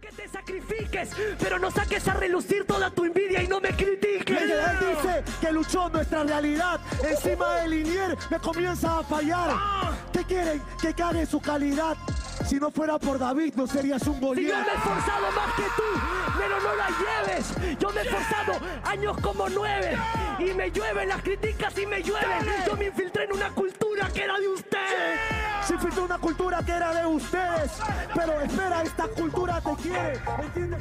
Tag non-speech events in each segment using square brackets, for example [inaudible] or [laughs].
que te sacrifiques, pero no saques a relucir toda tu envidia y no me critiques. Él dice que luchó nuestra realidad. Encima de Linier me comienza a fallar. ¿Qué quieren? Que cague su calidad. Si no fuera por David, no serías un Si yo me he esforzado más que tú, pero no la lleves. Yo me he esforzado años como nueve. Y me llueven las críticas y me llueven. Yo me infiltré en una cultura que era de ustedes. Si fuiste una cultura que era de ustedes. Pero espera, esta cultura te quiere. ¿Entiendes?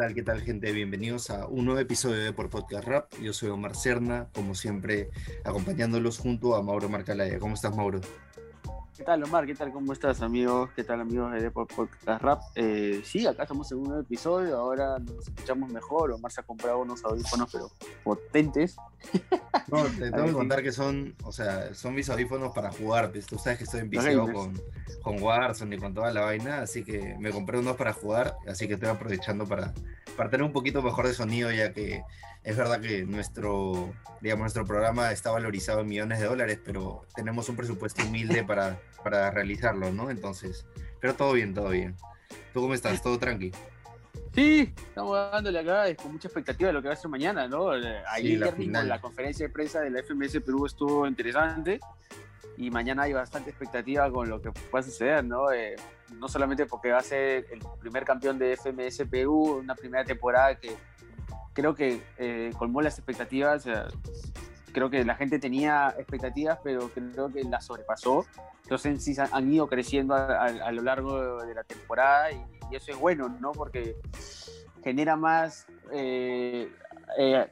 Tal, qué tal, gente? Bienvenidos a un nuevo episodio de Por Podcast Rap. Yo soy Omar Cerna, como siempre, acompañándolos junto a Mauro Marcalaya. ¿Cómo estás, Mauro? ¿Qué tal, Omar? ¿Qué tal? ¿Cómo estás, amigos? ¿Qué tal, amigos de Deport Podcast Rap? Eh, sí, acá estamos en un nuevo episodio. Ahora nos escuchamos mejor. Omar se ha comprado unos audífonos, pero potentes. No, te [laughs] tengo que contar que son, o sea, son mis audífonos para jugar. pues, Tú sabes que estoy enviciado gamers. con, con Warzone y con toda la vaina, así que me compré unos para jugar, así que estoy aprovechando para, para tener un poquito mejor de sonido, ya que es verdad que nuestro, digamos, nuestro programa está valorizado en millones de dólares, pero tenemos un presupuesto humilde [laughs] para, para realizarlo, ¿no? Entonces, pero todo bien, todo bien. ¿Tú cómo estás? ¿Todo tranqui? Sí, estamos dándole acá con mucha expectativa de lo que va a ser mañana, ¿no? Eh, Ayer la mismo final. la conferencia de prensa de la FMS Perú estuvo interesante y mañana hay bastante expectativa con lo que pueda suceder, ¿no? Eh, no solamente porque va a ser el primer campeón de FMS Perú, una primera temporada que creo que eh, colmó las expectativas. creo que la gente tenía expectativas, pero creo que las sobrepasó. Entonces sí han- ido creciendo a, lo largo de la temporada y, y eso es bueno, ¿no? Porque genera más, eh, eh,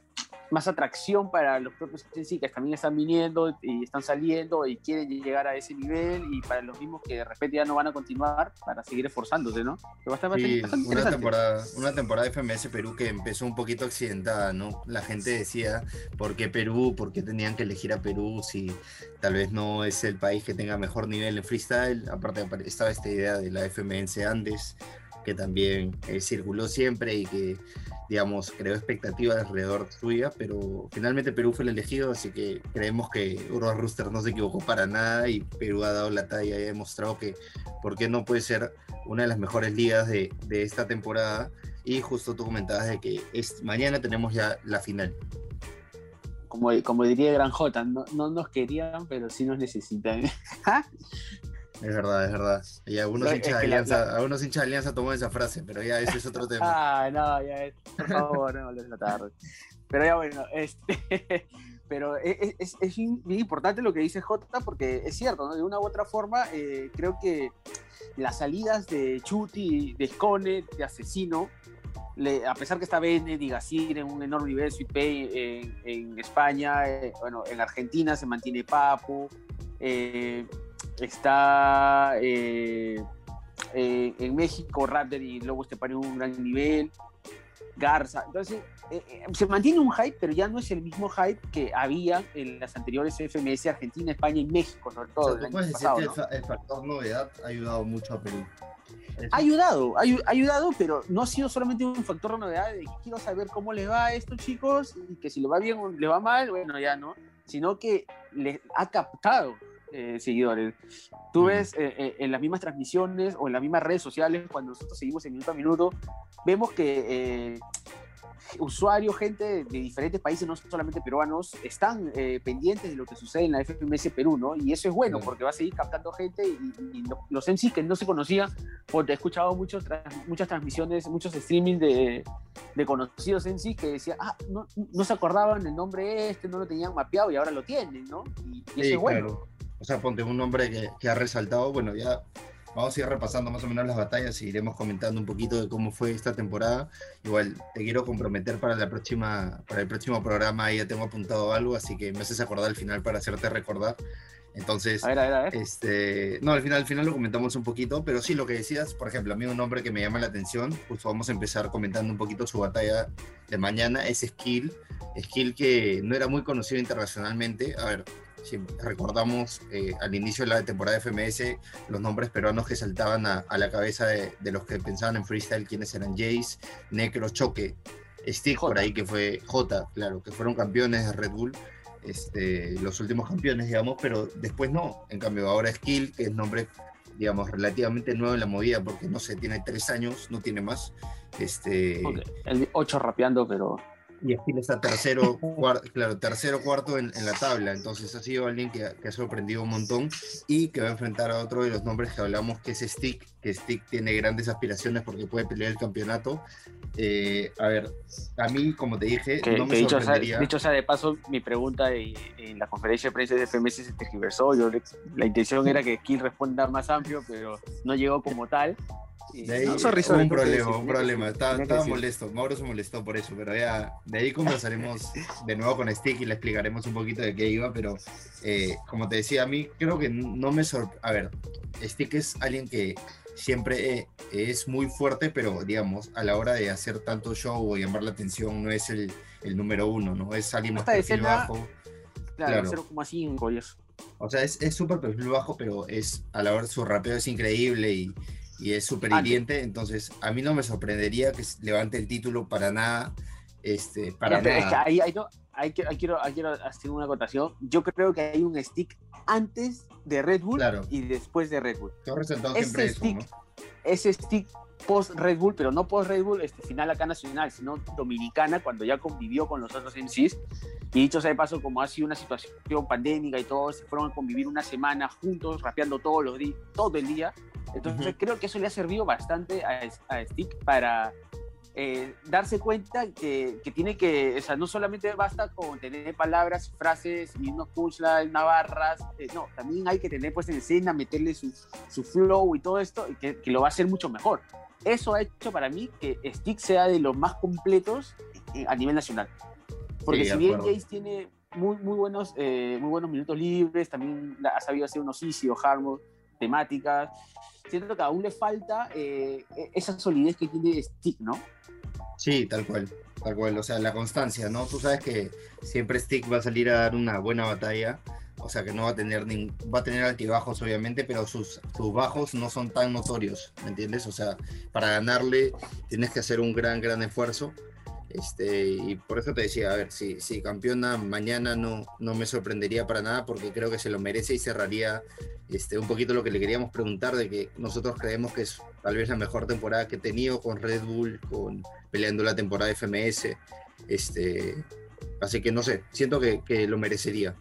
más atracción para los propios sí, que también están viniendo y están saliendo y quieren llegar a ese nivel y para los mismos que de repente ya no van a continuar para seguir esforzándose, ¿no? Estar bastante- Sí, bastante una temporada, una temporada de FMS Perú que empezó un poquito accidentada, ¿no? La gente decía, ¿por qué Perú? ¿Por qué tenían que elegir a Perú si tal vez no es el país que tenga mejor nivel en freestyle? Aparte estaba esta idea de la FMS Andes, que también eh, circuló siempre y que, digamos, creó expectativas alrededor suya, pero finalmente Perú fue el elegido, así que creemos que Urban Rooster no se equivocó para nada y Perú ha dado la talla y ha demostrado que por qué no puede ser una de las mejores ligas de, de esta temporada. Y justo tú comentabas de que es, mañana tenemos ya la final. como, como diría Gran J, no, no nos querían, pero sí nos necesitan. [laughs] Es verdad, es verdad. Y algunos, hinchas, de que la- alianza, algunos hinchas de Alianza tomó esa frase, pero ya ese es otro [laughs] tema. ah, no, ya, es- por favor, no de la tarde. Pero ya bueno, este, [laughs] pero es, es- es bien importante lo que dice J, porque es cierto, ¿no? De una u otra forma, eh, creo que las salidas de Chuti, de Scone, de Asesino, le- a pesar que está Bennett y Gasir en un enorme nivel, Pay en, en España, eh, bueno, en Argentina se mantiene Papu, eh, está eh, eh, en México Raptor y Lobo Estepari en un gran nivel, Garza, entonces eh, se mantiene un hype, pero ya no es el mismo hype que había en las anteriores FMS Argentina, España y México, sobre O todo. sea, decir que ¿no? el, fa- el factor novedad ha ayudado mucho a Perú. Ha ayudado, ha ayu- ha ayudado, pero no ha sido solamente un factor de novedad de que quiero saber cómo les va a estos chicos y que si le va bien o le va mal, bueno, ya no, sino que le ha captado eh, seguidores. Tú ves eh, eh, en las mismas transmisiones o en las mismas redes sociales, cuando nosotros seguimos en minuto a minuto, vemos que eh, usuarios, gente de diferentes países, no solamente peruanos, están eh, pendientes de lo que sucede en la FMS Perú, ¿no? Y eso es bueno, porque va a seguir captando gente y, y lo- los MC que no se conocían, porque he escuchado muchos muchas transmisiones, muchos streamings de, de conocidos MC que decían, ah, no, no se acordaban el nombre este, no lo tenían mapeado y ahora lo tienen, ¿no? Y, y eso Sí, es bueno. claro. O sea, ponte un nombre que, que ha resaltado. Bueno, ya vamos a ir repasando más o menos las batallas y iremos comentando un poquito de cómo fue esta temporada. Igual te quiero comprometer para la próxima, para el próximo programa. Ahí ya tengo apuntado algo, así que me haces acordar al final para hacerte recordar. Entonces, A ver, a ver, a ver. este, no, al final, al final lo comentamos un poquito, pero sí lo que decías, por ejemplo, a mí un nombre que me llama la atención, pues vamos a empezar comentando un poquito su batalla de mañana, es Skill, Skill que no era muy conocido internacionalmente, a ver, si recordamos eh, al inicio de la temporada de FMS los nombres peruanos que saltaban a, a la cabeza de, de, los que pensaban en freestyle, quienes eran Jace, Necro, Choque, Stick por ahí que fue J, claro, que fueron campeones de Red Bull, este, los últimos campeones, digamos, pero después no. En cambio, ahora Skill, que es nombre, digamos, relativamente nuevo en la movida, porque no sé, tiene tres años, no tiene más. Este, okay. El 8 rapeando, pero y Skill está tercero, [laughs] cuarto, claro, tercero, cuarto en, en, la tabla. Entonces ha sido alguien que, que, ha sorprendido un montón y que va a enfrentar a otro de los nombres que hablamos, que es Stick, que Stick tiene grandes aspiraciones porque puede pelear el campeonato. Eh, a ver, a mí, como te dije, que, no me dicho, sorprendería. sea, dicho sea de paso, mi pregunta en, en la conferencia de prensa de FMS se tergiversó. Yo, la intención era que Skill responda más amplio, pero no llegó como tal. De ahí, no, sorry, sorry, un problema, un problema. Estaba, estaba molesto. Mauro se molestó por eso, pero ya de ahí conversaremos de nuevo con Stick y le explicaremos un poquito de qué iba. Pero eh, como te decía, a mí creo que no me sorprende. A ver, Stick es alguien que siempre eh, es muy fuerte, pero digamos, a la hora de hacer tanto show o llamar la atención, no es el, el número uno, ¿no? Es alguien más perfil bajo. Claro, claro. 0,5 y eso. O sea, es súper perfil bajo, pero es a la hora su rapeo es increíble y y es súper hiriente, entonces a mí no me sorprendería que levante el título para nada. Este, para nada. Es que ahí, ahí, no, ahí, quiero, ahí, quiero, quiero hacer una acotación. Yo creo que hay un stick antes de Red Bull claro. y después de Red Bull. Ese eso, stick, ¿no? Ese stick post Red Bull, pero no post Red Bull este, final acá nacional, sino dominicana, cuando ya convivió con los otros MCs. Y dicho sea de paso, como ha sido una situación pandémica y todo, se fueron a convivir una semana juntos, rapeando todos los días, todo el día. Entonces uh -huh. creo que eso le ha servido bastante a, a Stick para eh, darse cuenta que, que, tiene que, o sea, no solamente basta con tener palabras, frases y unos punchlines, navarras, eh, no, también hay que tener pues en escena, meterle su, su flow y todo esto, y que, que, lo va a hacer mucho mejor. Eso ha hecho para mí que Stick sea de los más completos a nivel nacional. Porque sí, si bien Jace tiene muy, muy, buenos, eh, muy buenos minutos libres, también ha sabido hacer unos easy o hard mode, temáticas, siento que aún le falta eh, esa solidez que tiene Stick, ¿no? Sí, tal cual, tal cual, o sea, la constancia, ¿no? Tú sabes que siempre Stick va a salir a dar una buena batalla, o sea, que no va a tener, ni, va a tener altibajos, obviamente, pero sus, sus bajos no son tan notorios, ¿me entiendes? O sea, para ganarle tienes que hacer un gran, gran esfuerzo. Este, y por eso te decía, a ver, si, si campeona mañana no, no me sorprendería para nada porque creo que se lo merece y cerraría este, un poquito lo que le queríamos preguntar de que nosotros creemos que es tal vez la mejor temporada que he tenido con Red Bull, con peleando la temporada FMS. Este, así que no sé, siento que, que lo merecería.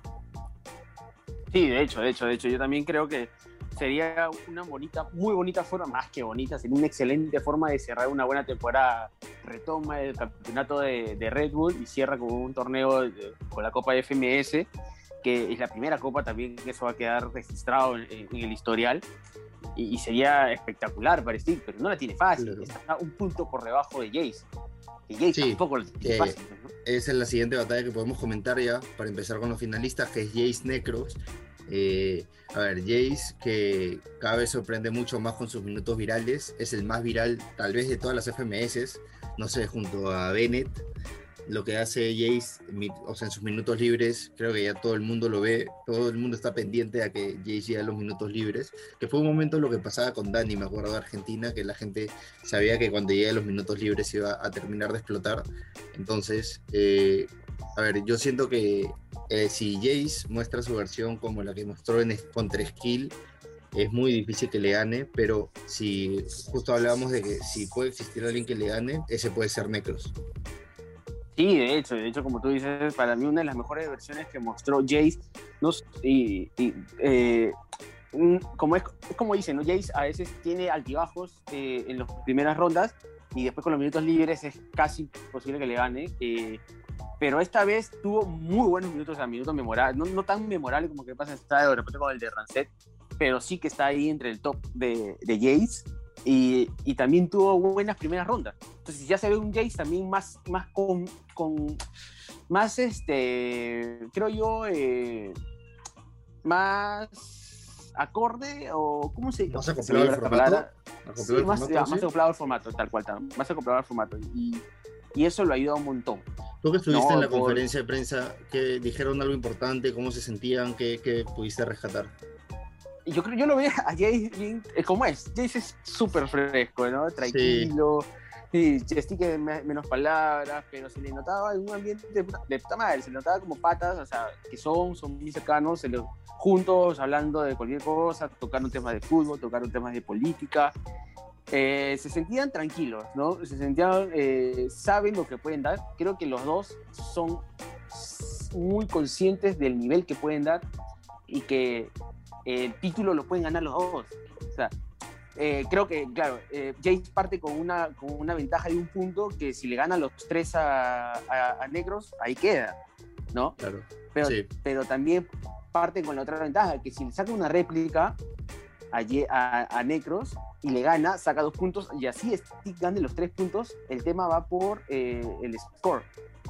Sí, de hecho, de hecho, de hecho, yo también creo que sería una bonita, muy bonita forma, más que bonita, sería una excelente forma de cerrar una buena temporada. Retoma el campeonato de, de Red Bull y cierra con un torneo de, con la Copa FMS, que es la primera copa también, eso va a quedar registrado en, en el historial. Y, y, sería espectacular para Steve, pero no la tiene fácil, claro. está un punto por debajo de Jace. Y Jace sí, tampoco la tiene eh, fácil. ¿no? Esa es la siguiente batalla que podemos comentar ya, para empezar con los finalistas, que es Jace Necros. Eh, a ver, Jace, que cada vez sorprende mucho más con sus minutos virales, es el más viral tal vez de todas las FMS, no sé, junto a Bennett. Lo que hace Jace, o sea, en sus minutos libres, creo que ya todo el mundo lo ve, todo el mundo está pendiente a que Jace llegue a los minutos libres, que fue un momento lo que pasaba con Dani, me acuerdo de Argentina, que la gente sabía que cuando llegue a los minutos libres iba a terminar de explotar. Entonces, eh, a ver, yo siento que eh, si Jace muestra su versión como la que mostró en contra Skill, es muy difícil que le gane, pero si justo hablábamos de que si puede existir alguien que le gane, ese puede ser Necros. Sí, de hecho, de hecho, como tú dices, para mí una de las mejores versiones que mostró Jace, no, y, eh, como es, es, como dicen, ¿no? Jace a veces tiene altibajos eh, en las primeras rondas y después con los minutos libres es casi posible que le gane. Eh, pero esta vez tuvo muy buenos minutos, o sea, minutos memorables, no, no tan memorables como que pasa está de repente con el de Rancet, pero sí que está ahí entre el top de, de Jace y, y, también tuvo buenas primeras rondas. Entonces ya se ve un Jace también más, más con, con más este, creo yo, eh, más acorde o cómo se más acoplado al formato, sí, más, sí. acoplado al formato tal cual más acoplado al formato y, y eso lo ayuda un montón. Tú que estuviste No, en la por- conferencia de prensa, que dijeron algo importante, cómo se sentían, qué, qué pudiste rescatar. Yo creo, yo lo veía [laughs] a Jace bien, eh, como es, Jace es súper fresco, ¿no? Tranquilo, sí, sí que me- menos palabras, pero se le notaba en un ambiente de de puta madre, se le notaba como patas, o sea, que son, son muy cercanos, se le- juntos, hablando de cualquier cosa, tocaron temas de fútbol, tocaron temas de política, eh, se sentían tranquilos, ¿no? Se sentían, eh, saben lo que pueden dar, creo que los dos son muy conscientes del nivel que pueden dar y que el título lo pueden ganar los dos. O sea, eh, creo que, claro, eh, Jace parte con una, con una ventaja de un punto que si le ganan los tres a, a- a Negros, ahí queda, ¿no? Claro. Pero, Sí. pero también parte con la otra ventaja, que si le saca una réplica a, a, a Necros y le gana, saca dos puntos y así Stick gane los tres puntos, el tema va por eh, el score.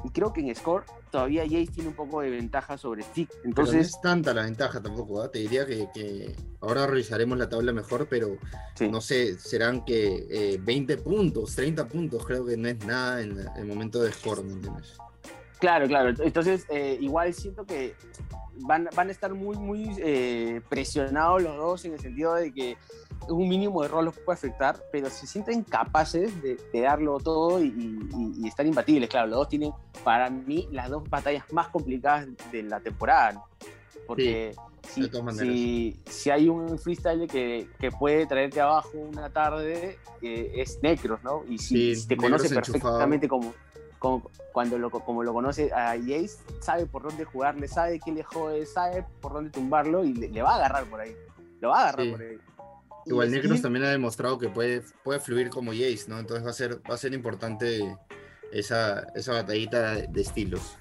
Y creo que en score todavía Jace tiene un poco de ventaja sobre Stick. Pero no Entonces, es tanta la ventaja tampoco, ¿ah? te diría que, que ahora revisaremos la tabla mejor, pero sí. no sé, serán que eh, 20 puntos, 30 puntos, creo que no es nada en el momento de score, ¿me entiendes? Claro, claro. Entonces, eh, igual siento que van, van a estar muy, muy eh, presionados los dos en el sentido de que un mínimo de error los puede afectar, pero se sienten capaces de, de darlo todo y, y- y estar imbatibles. Claro, los dos tienen, para mí, las dos batallas más complicadas de la temporada. ¿no? Porque si, si, si hay un freestyle que, que puede traerte abajo una tarde, eh, es Necros, ¿no? Y si, Sí, si te conoce enchufado. perfectamente como, como cuando lo, como lo conoce a Jace, sabe por dónde jugarle, sabe qué le jode, sabe por dónde tumbarlo y le, le va a agarrar por ahí. Lo va a agarrar Sí. por ahí. Igual Necros también ha demostrado que puede, puede fluir como Jace, ¿no? Entonces va a ser, va a ser importante esa, esa batallita de, de estilos.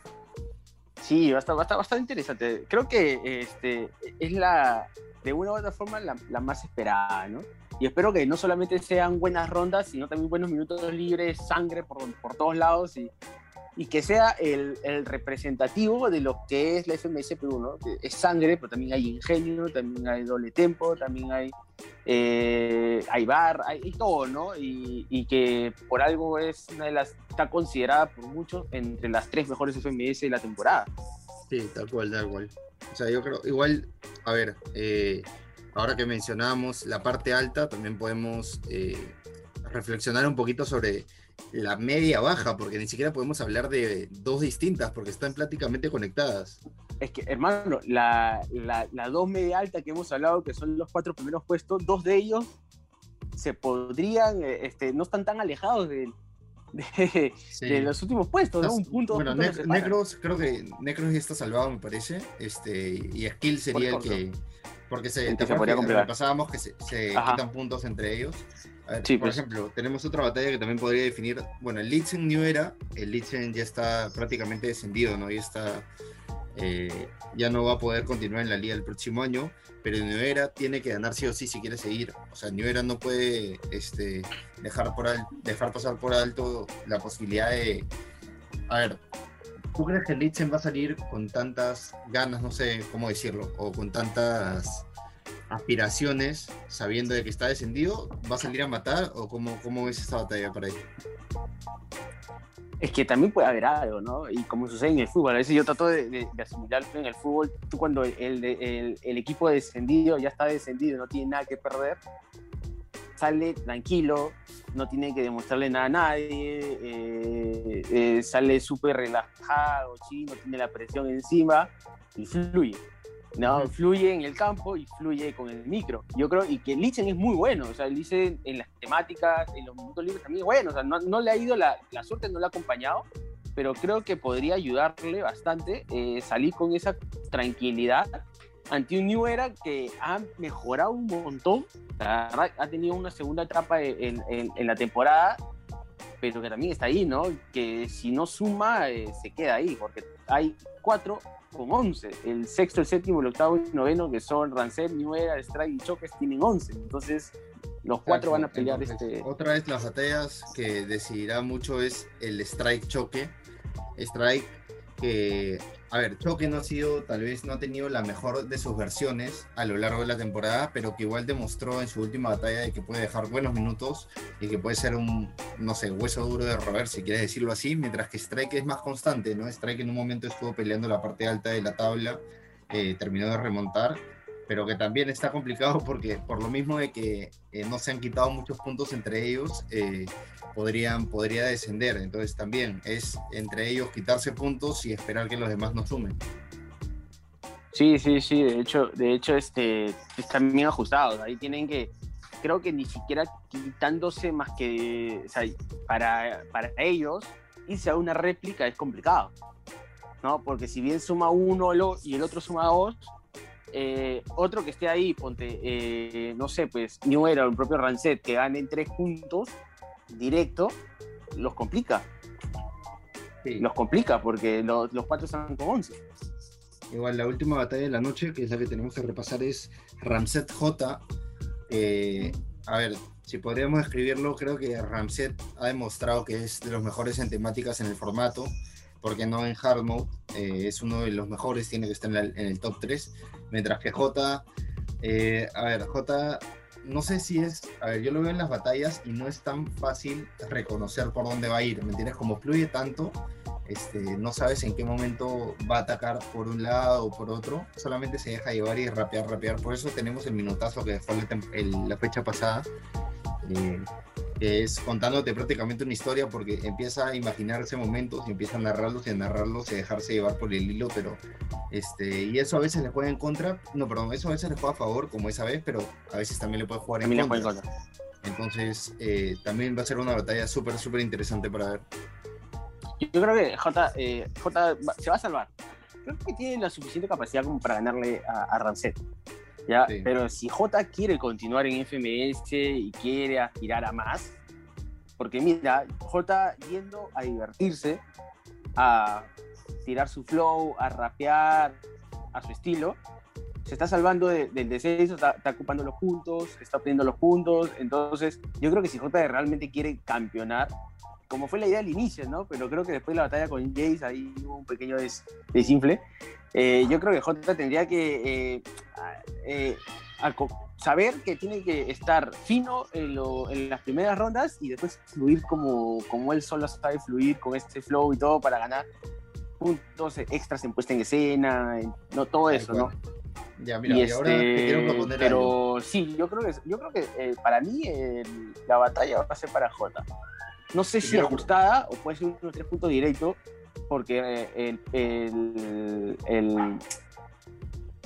Sí, va a estar, va a estar bastante interesante. Creo que este, es la, de una u otra forma, la, la más esperada, ¿no? Y espero que no solamente sean buenas rondas, sino también buenos minutos libres, sangre por, por todos lados y, y que sea el, el representativo de lo que es la FMS Perú, ¿no? Es sangre, pero también hay ingenio, también hay doble tempo, también hay, eh, hay bar, hay, hay todo, ¿no? Y, y que por algo es una de las, está considerada por muchos entre las tres mejores FMS de la temporada. Sí, tal cual, tal cual. O sea, yo creo, igual, a ver, eh, ahora que mencionamos la parte alta, también podemos eh, reflexionar un poquito sobre la media baja, porque ni siquiera podemos hablar de dos distintas, porque están prácticamente conectadas. Es que, hermano, la, dos media alta que hemos hablado, que son los cuatro primeros puestos, dos de ellos se podrían, eh, este, no están tan alejados de, de, Sí. de los últimos puestos, ¿no? Un punto, bueno, Ne-. Necros, creo que Necros ya está salvado, me parece. Este, y Skill sería el que. Porque se, El que ¿te se que pasábamos que se, se quitan puntos entre ellos. A ver, Sí, por pues. ejemplo, tenemos otra batalla que también podría definir. Bueno, el Litzen New Era, el Litzen ya está prácticamente descendido, ¿no? Ya está. Eh, ya no va a poder continuar en la liga el próximo año, pero New Era tiene que ganar sí o sí si quiere seguir. O sea, New Era no puede este, dejar, por dejar pasar por alto la posibilidad de. A ver, ¿tú crees que Litzen va a salir con tantas ganas, no sé cómo decirlo, o con tantas aspiraciones, sabiendo de que está descendido? ¿Va a salir a matar o cómo, cómo es esta batalla para él? Es que también puede haber algo, ¿no? Y como sucede en el fútbol, a veces yo trato de, de, de asimilarlo en el fútbol, tú cuando el, el, el equipo descendido ya está descendido, no tiene nada que perder, sale tranquilo, no tiene que demostrarle nada a nadie, eh, eh, sale súper relajado, sí, no tiene la presión encima y fluye. No, Ujú. fluye en el campo y fluye con el micro. Yo creo y que Lichen es muy bueno, o sea, Lichen en las temáticas, en los minutos libres también es bueno, o sea, no, no le ha ido la, la suerte, no le ha acompañado, pero creo que podría ayudarle bastante eh, salir con esa tranquilidad ante un New Era que ha mejorado un montón, la verdad, ha tenido una segunda etapa en, en- en la temporada, pero que también está ahí, ¿no? Que si no suma, eh, se queda ahí, porque hay cuatro con 11. El sexto, el séptimo, el octavo y el noveno, que son Rancet, New Era, Strike y Choques, tienen 11. Entonces, los cuatro van a pelear Entonces, este... Otra vez las batallas que decidirá mucho es el strike choque. Strike que, a ver, Choque no ha sido, tal vez no ha tenido la mejor de sus versiones a lo largo de la temporada, pero que igual demostró en su última batalla de que puede dejar buenos minutos y que puede ser un, no sé, hueso duro de roer, si quieres decirlo así, mientras que Strike es más constante, ¿no? Strike en un momento estuvo peleando la parte alta de la tabla, eh, terminó de remontar, pero que también está complicado porque por lo mismo de que eh, no se han quitado muchos puntos entre ellos, eh, podrían, podría descender. Entonces también es entre ellos quitarse puntos y esperar que los demás no sumen. Sí, sí, sí, de hecho, de hecho este, están bien ajustados. Ahí tienen que, creo que ni siquiera quitándose más que, o sea, para, para ellos, irse a una réplica es complicado. ¿no? Porque si bien suma uno y el otro suma dos, eh, otro que esté ahí, ponte, eh, no sé, pues New Era o el propio Rancet, que ganen tres puntos directo, los complica. Los complica porque los, los cuatro están con 11. Igual, la última batalla de la noche, que es la que tenemos que repasar, es Ramset J. Eh, a ver, si podríamos escribirlo, creo que Ramset ha demostrado que es de los mejores en temáticas en el formato, porque no en hard mode, es uno de los mejores, tiene que estar en, el top 3, mientras que J, eh, a ver, J no sé si es, a ver, yo lo veo en las batallas y no es tan fácil reconocer por dónde va a ir, ¿me entiendes? Como fluye tanto, este, no sabes en qué momento va a atacar por un lado o por otro, solamente se deja llevar y rapear, rapear. Por eso tenemos el minutazo que dejó la fecha pasada, eh, que es contándote prácticamente una historia porque empieza a imaginarse momentos y empieza a narrarlos y a narrarlos y a dejarse llevar por el hilo, pero este, y eso a veces le juega en contra, no, perdón, eso a veces le juega a favor, como esa vez, pero a veces también le puede jugar en contra. Entonces, eh, también va a ser una batalla súper, súper interesante para ver. Yo creo que J, eh, J se va a salvar. Creo que tiene la suficiente capacidad como para ganarle a, a Rancet. ¿Ya? Pero si J quiere continuar en FMS y quiere aspirar a más, porque mira, J yendo a divertirse, a tirar su flow, a rapear a su estilo, se está salvando del descenso, está, ocupando los puntos, está obteniendo los puntos. Entonces, yo creo que si J realmente quiere campeonar, como fue la idea al inicio, ¿no? Pero creo que después de la batalla con Jace ahí hubo un pequeño desinfle. Eh, yo creo que J tendría que eh, eh, saber que tiene que estar fino en, las primeras rondas y después fluir como, como él solo sabe fluir con este flow y todo para ganar puntos extras en puesta en escena, no todo eso, ¿no? Ya, mira, y, ahora te quiero este, proponer Pero sí, yo creo que, yo creo que para mí la batalla va a ser para J. No sé si ajustada o puede ser unos tres puntos directos, porque el, el,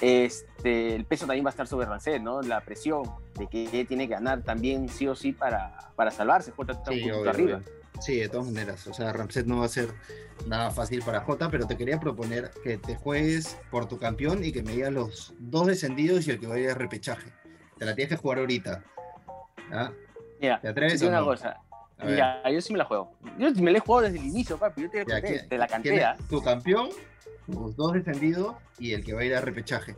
este, el peso también va a estar sobre Rancet, ¿no? La presión de que tiene que ganar también sí o sí para, para salvarse. J está sí, un arriba. Sí, de todas maneras. O sea, Ramset no va a ser nada fácil para J, pero te quería proponer que te juegues por tu campeón y que me digas los dos descendidos y el que vaya a repechaje. Te la tienes que jugar ahorita. Mira, ¿Te atreves o una cosa. Ya, yo sí me la juego. Yo me la he jugado desde el inicio, papi. Yo te, te la cantea. Tu campeón, tus dos descendidos y el que va a ir a repechaje.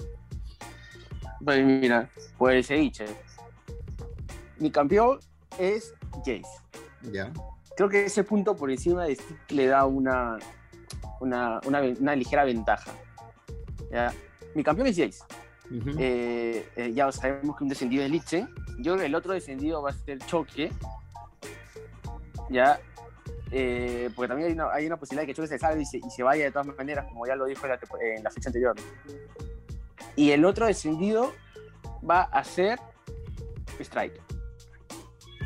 Pues mira, pues he dicho. Mi campeón es Jace. Ya. Creo que ese punto por encima de Stick le da una, una, una, ligera ventaja. ¿ya? Mi campeón es Jace. Eh, eh, ya sabemos que un descendido es Liche. Yo el otro descendido va a ser Choque ya eh, porque también hay una, hay una, posibilidad de que Choque se salga y se, y se, vaya de todas maneras, como ya lo dijo en la, en la, fecha anterior. Y el otro descendido va a ser Strike.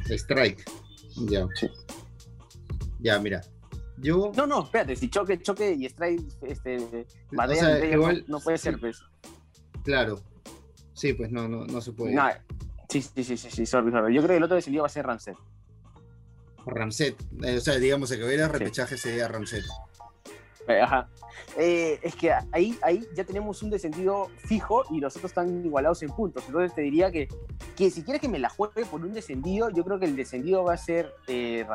Strike, ya. Sí. Ya, mira. Yo... No, no, espérate, si Choque, Choque y Strike este, o sea, igual, no, puede ser, pues. Claro. Sí, pues no, no, no se puede. No, sí, sí, sí, sí, sí, sorry, sorry. Yo creo que el otro descendido va a ser Ramset. Ramset. Eh, o sea, digamos, el que hubiera repechaje sería Ramset. Eh, ajá. Eh, es que ahí, ahí ya tenemos un descendido fijo y los otros están igualados en puntos. Entonces te diría que, que si quieres que me la juegue por un descendido, yo creo que el descendido va a ser eh,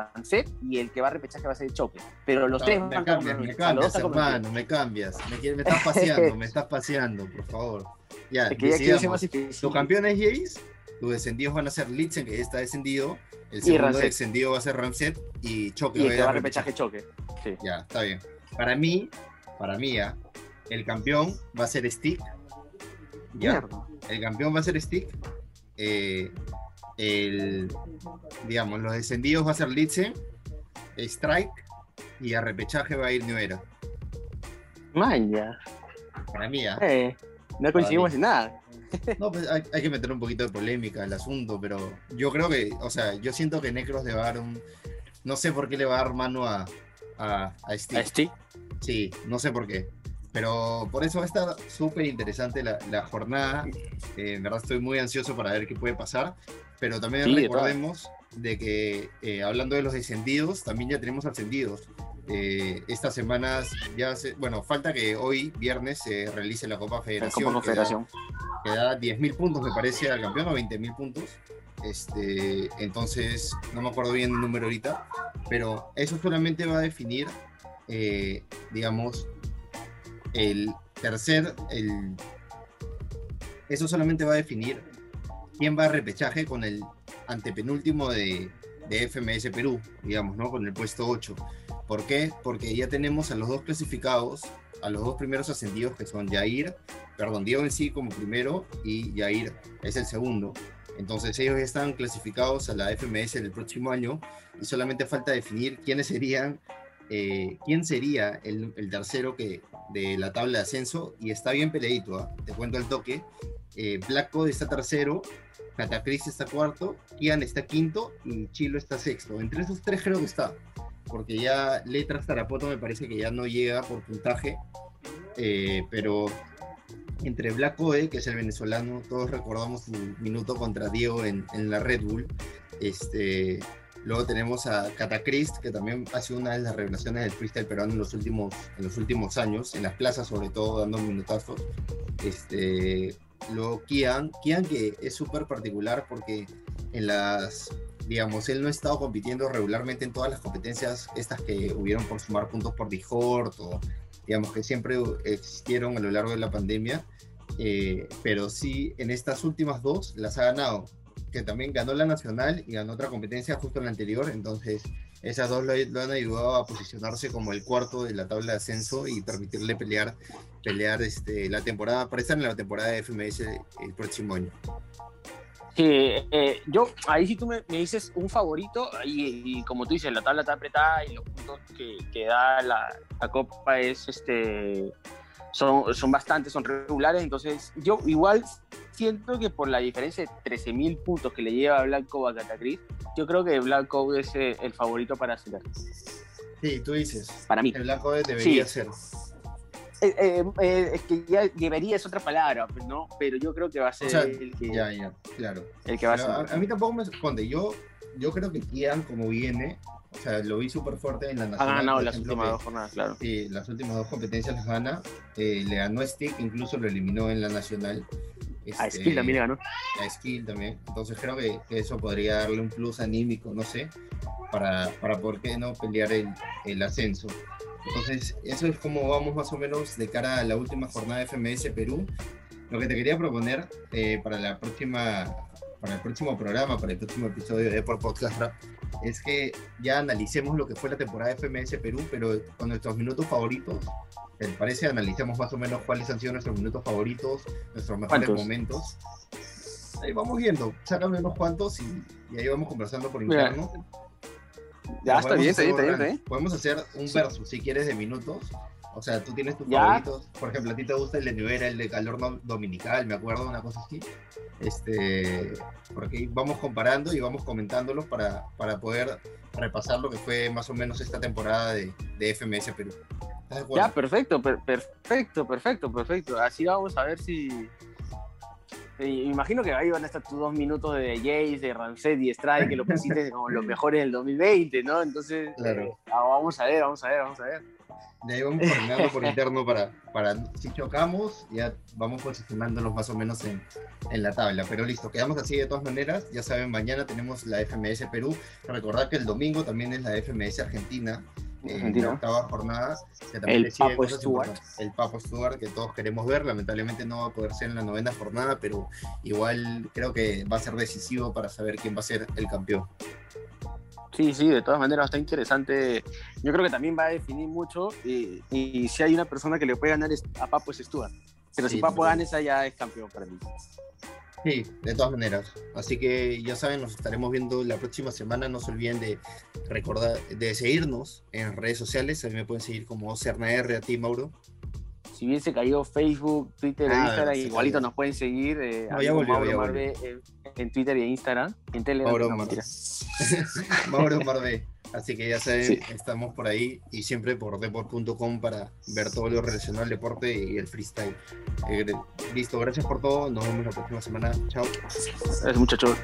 y el que va a repechaje va a ser Choque. Pero los tres me van cambias, me cambias, hermano, me cambias. Me, me estás paseando, me [laughs] estás paseando, por favor. Ya, es que ya más Tu campeón es Jace, tus descendidos van a ser Litzen, que ya está descendido, el segundo descendido va a ser Ramset y Choque. Y el que va a repechaje Choque. Ya, está bien. Para mí, para mí, el campeón va a ser Stick. ¿ya? Mierda. El campeón va a ser Stick. eh, el, digamos, los descendidos va a ser Litze, Strike y a repechaje va a ir New Era. Man, ya. Para mí. Eh, no coincidimos en nada. [laughs] No, pues hay, hay que meter un poquito de polémica al asunto, pero yo creo que, o sea, yo siento que Necros le va a dar un. No sé por qué le va a dar mano a, a, a Steve. ¿A Steve? Sí, no sé por qué. Pero por eso va a estar súper interesante la, la jornada. Eh, en verdad estoy muy ansioso para ver qué puede pasar. Pero también Sí, de recordemos de que, eh, hablando de los descendidos, también ya tenemos ascendidos. Eh, estas semanas ya se, bueno, falta que hoy, viernes, se realice la Copa La Federación. Copa que da- Confederación. que da 10.000 puntos, me parece, al campeón, o 20.000 puntos. Este, entonces, no me acuerdo bien el número ahorita, pero eso solamente va a definir, eh, digamos, el tercer, el, eso solamente va a definir quién va a repechaje con el antepenúltimo de, de FMS Perú, digamos, ¿no? Con el puesto 8. ¿Por qué? Porque ya tenemos a los dos clasificados, a los dos primeros ascendidos que son Jair, perdón, Diego en sí como primero y Jair es el segundo. Entonces ellos ya están clasificados a la FMS del próximo año y solamente falta definir quiénes serían, eh, quién sería el, tercero que, de la tabla de ascenso y está bien peleadito, ¿ah? te cuento el toque. Eh, Black Code está tercero, Catacris está cuarto, Kian está quinto y Chilo está sexto. Entre esos tres creo que está, porque ya Letras Tarapoto me parece que ya no llega por puntaje, eh, pero entre Black Code, que es el venezolano, todos recordamos su minuto contra Diego en, en la Red Bull. Este, luego tenemos a Catachrist, que también ha sido una de las revelaciones del freestyle peruano en los últimos, en los últimos años, en las plazas sobre todo, dando minutazos. Este, luego Kian, Kian que es súper particular porque en las, digamos, él no ha estado compitiendo regularmente en todas las competencias estas que hubieron por sumar puntos por Dijort o digamos que siempre existieron a lo largo de la pandemia, eh, pero sí en estas últimas dos las ha ganado, que también ganó la nacional y ganó otra competencia justo en la anterior, entonces esas dos lo, lo han ayudado a posicionarse como el cuarto de la tabla de ascenso y permitirle pelear, pelear este, la temporada, para estar en la temporada de FMS el próximo año. Sí, eh, yo, ahí sí tú me, me dices un favorito, y, y como tú dices, la tabla está apretada y los puntos que, que da la, la Copa es este son, son bastantes, son regulares, entonces yo igual siento que por la diferencia de 13.000 puntos que le lleva Blanco a Catacris, yo creo que Blanco es eh, el favorito para ascender, Sí, tú dices, para mí. el Blanco debería Sí. ser. Eh, eh, eh, es que ya debería es otra palabra, ¿no? Pero yo creo que va a ser O sea, el, que, Ya, ya, claro. el que va a Pero ascender. a, a mí tampoco me responde. Yo, yo creo que Kian, como viene, o sea, lo vi súper fuerte en la Ha nacional. ganado por las ejemplo, últimas que- dos jornadas, claro. Sí, las últimas dos competencias las gana. Eh, le ganó a Stick, incluso lo eliminó en la nacional. A Este, Skill también le ganó. a Skill también. Entonces creo que, que eso podría darle un plus anímico, no sé, para, para por qué no pelear el, el ascenso. Entonces, eso es como vamos más o menos de cara a la última jornada de FMS Perú. Lo que te quería proponer eh, para la próxima para el próximo programa, para el próximo episodio de Por Podcast Rap, es que ya analicemos lo que fue la temporada de FMS Perú, pero con nuestros minutos favoritos. ¿Te parece? Analicemos más o menos cuáles han sido nuestros minutos favoritos, nuestros mejores ¿Cuántos? momentos. Ahí vamos viendo, sácame unos cuantos y, y ahí vamos conversando por Mira, interno. Ya, está bien, está bien, está bien. Podemos hacer un Sí. versus si quieres de minutos. O sea, tú tienes tus Ya. favoritos. Por ejemplo, a ti te gusta el de Nivera, el de calor no- dominical, me acuerdo, una cosa así. Este, porque vamos comparando y vamos comentándolos para, para poder repasar lo que fue más o menos esta temporada de, de FMS Perú. ¿Estás de acuerdo? Ya, perfecto, per- perfecto, perfecto, perfecto. Así vamos a ver si. Imagino que ahí van a estar tus dos minutos de Jace, de Ramsey y Strike, que lo pusiste [laughs] como los mejores del 2020, ¿no? Entonces, Claro. eh, ah, vamos a ver, vamos a ver, vamos a ver. De ahí vamos coordinando por [laughs] interno para, para si chocamos, ya vamos posicionándolos más o menos en, en la tabla. Pero listo, quedamos así de todas maneras. Ya saben, mañana tenemos la FMS Perú. Recordad que el domingo también es la FMS Argentina. Eh, Argentina. la octava jornada. Que también El Papo Stewart. El Papo Stuart, que todos queremos ver. Lamentablemente no va a poder ser en la novena jornada, pero igual creo que va a ser decisivo para saber quién va a ser el campeón. Sí, sí, de todas maneras está interesante. Yo creo que también va a definir mucho y, y si hay una persona que le puede ganar es- a Papo es Stuart. Pero Sí, si Papo gana esa ya es campeón para mí. Sí, de todas maneras. Así que ya saben, nos estaremos viendo la próxima semana. No se olviden de recordar, de seguirnos en redes sociales. A mí me pueden seguir como OCRNR, a ti, Mauro. Si bien se cayó Facebook, Twitter e Ah, Instagram, igualito cayó. nos pueden seguir. eh, No, ya volvió, Mauro ya Marvé en, en Twitter y en Instagram. En Telegram, Mauro no, Mar-. [laughs] Mauro Marvé. Así que ya saben, Sí. estamos por ahí y siempre por deport.com para ver todo lo relacionado al deporte y el freestyle. Eh, listo, gracias por todo. Nos vemos la próxima semana. Chao. Gracias, muchachos.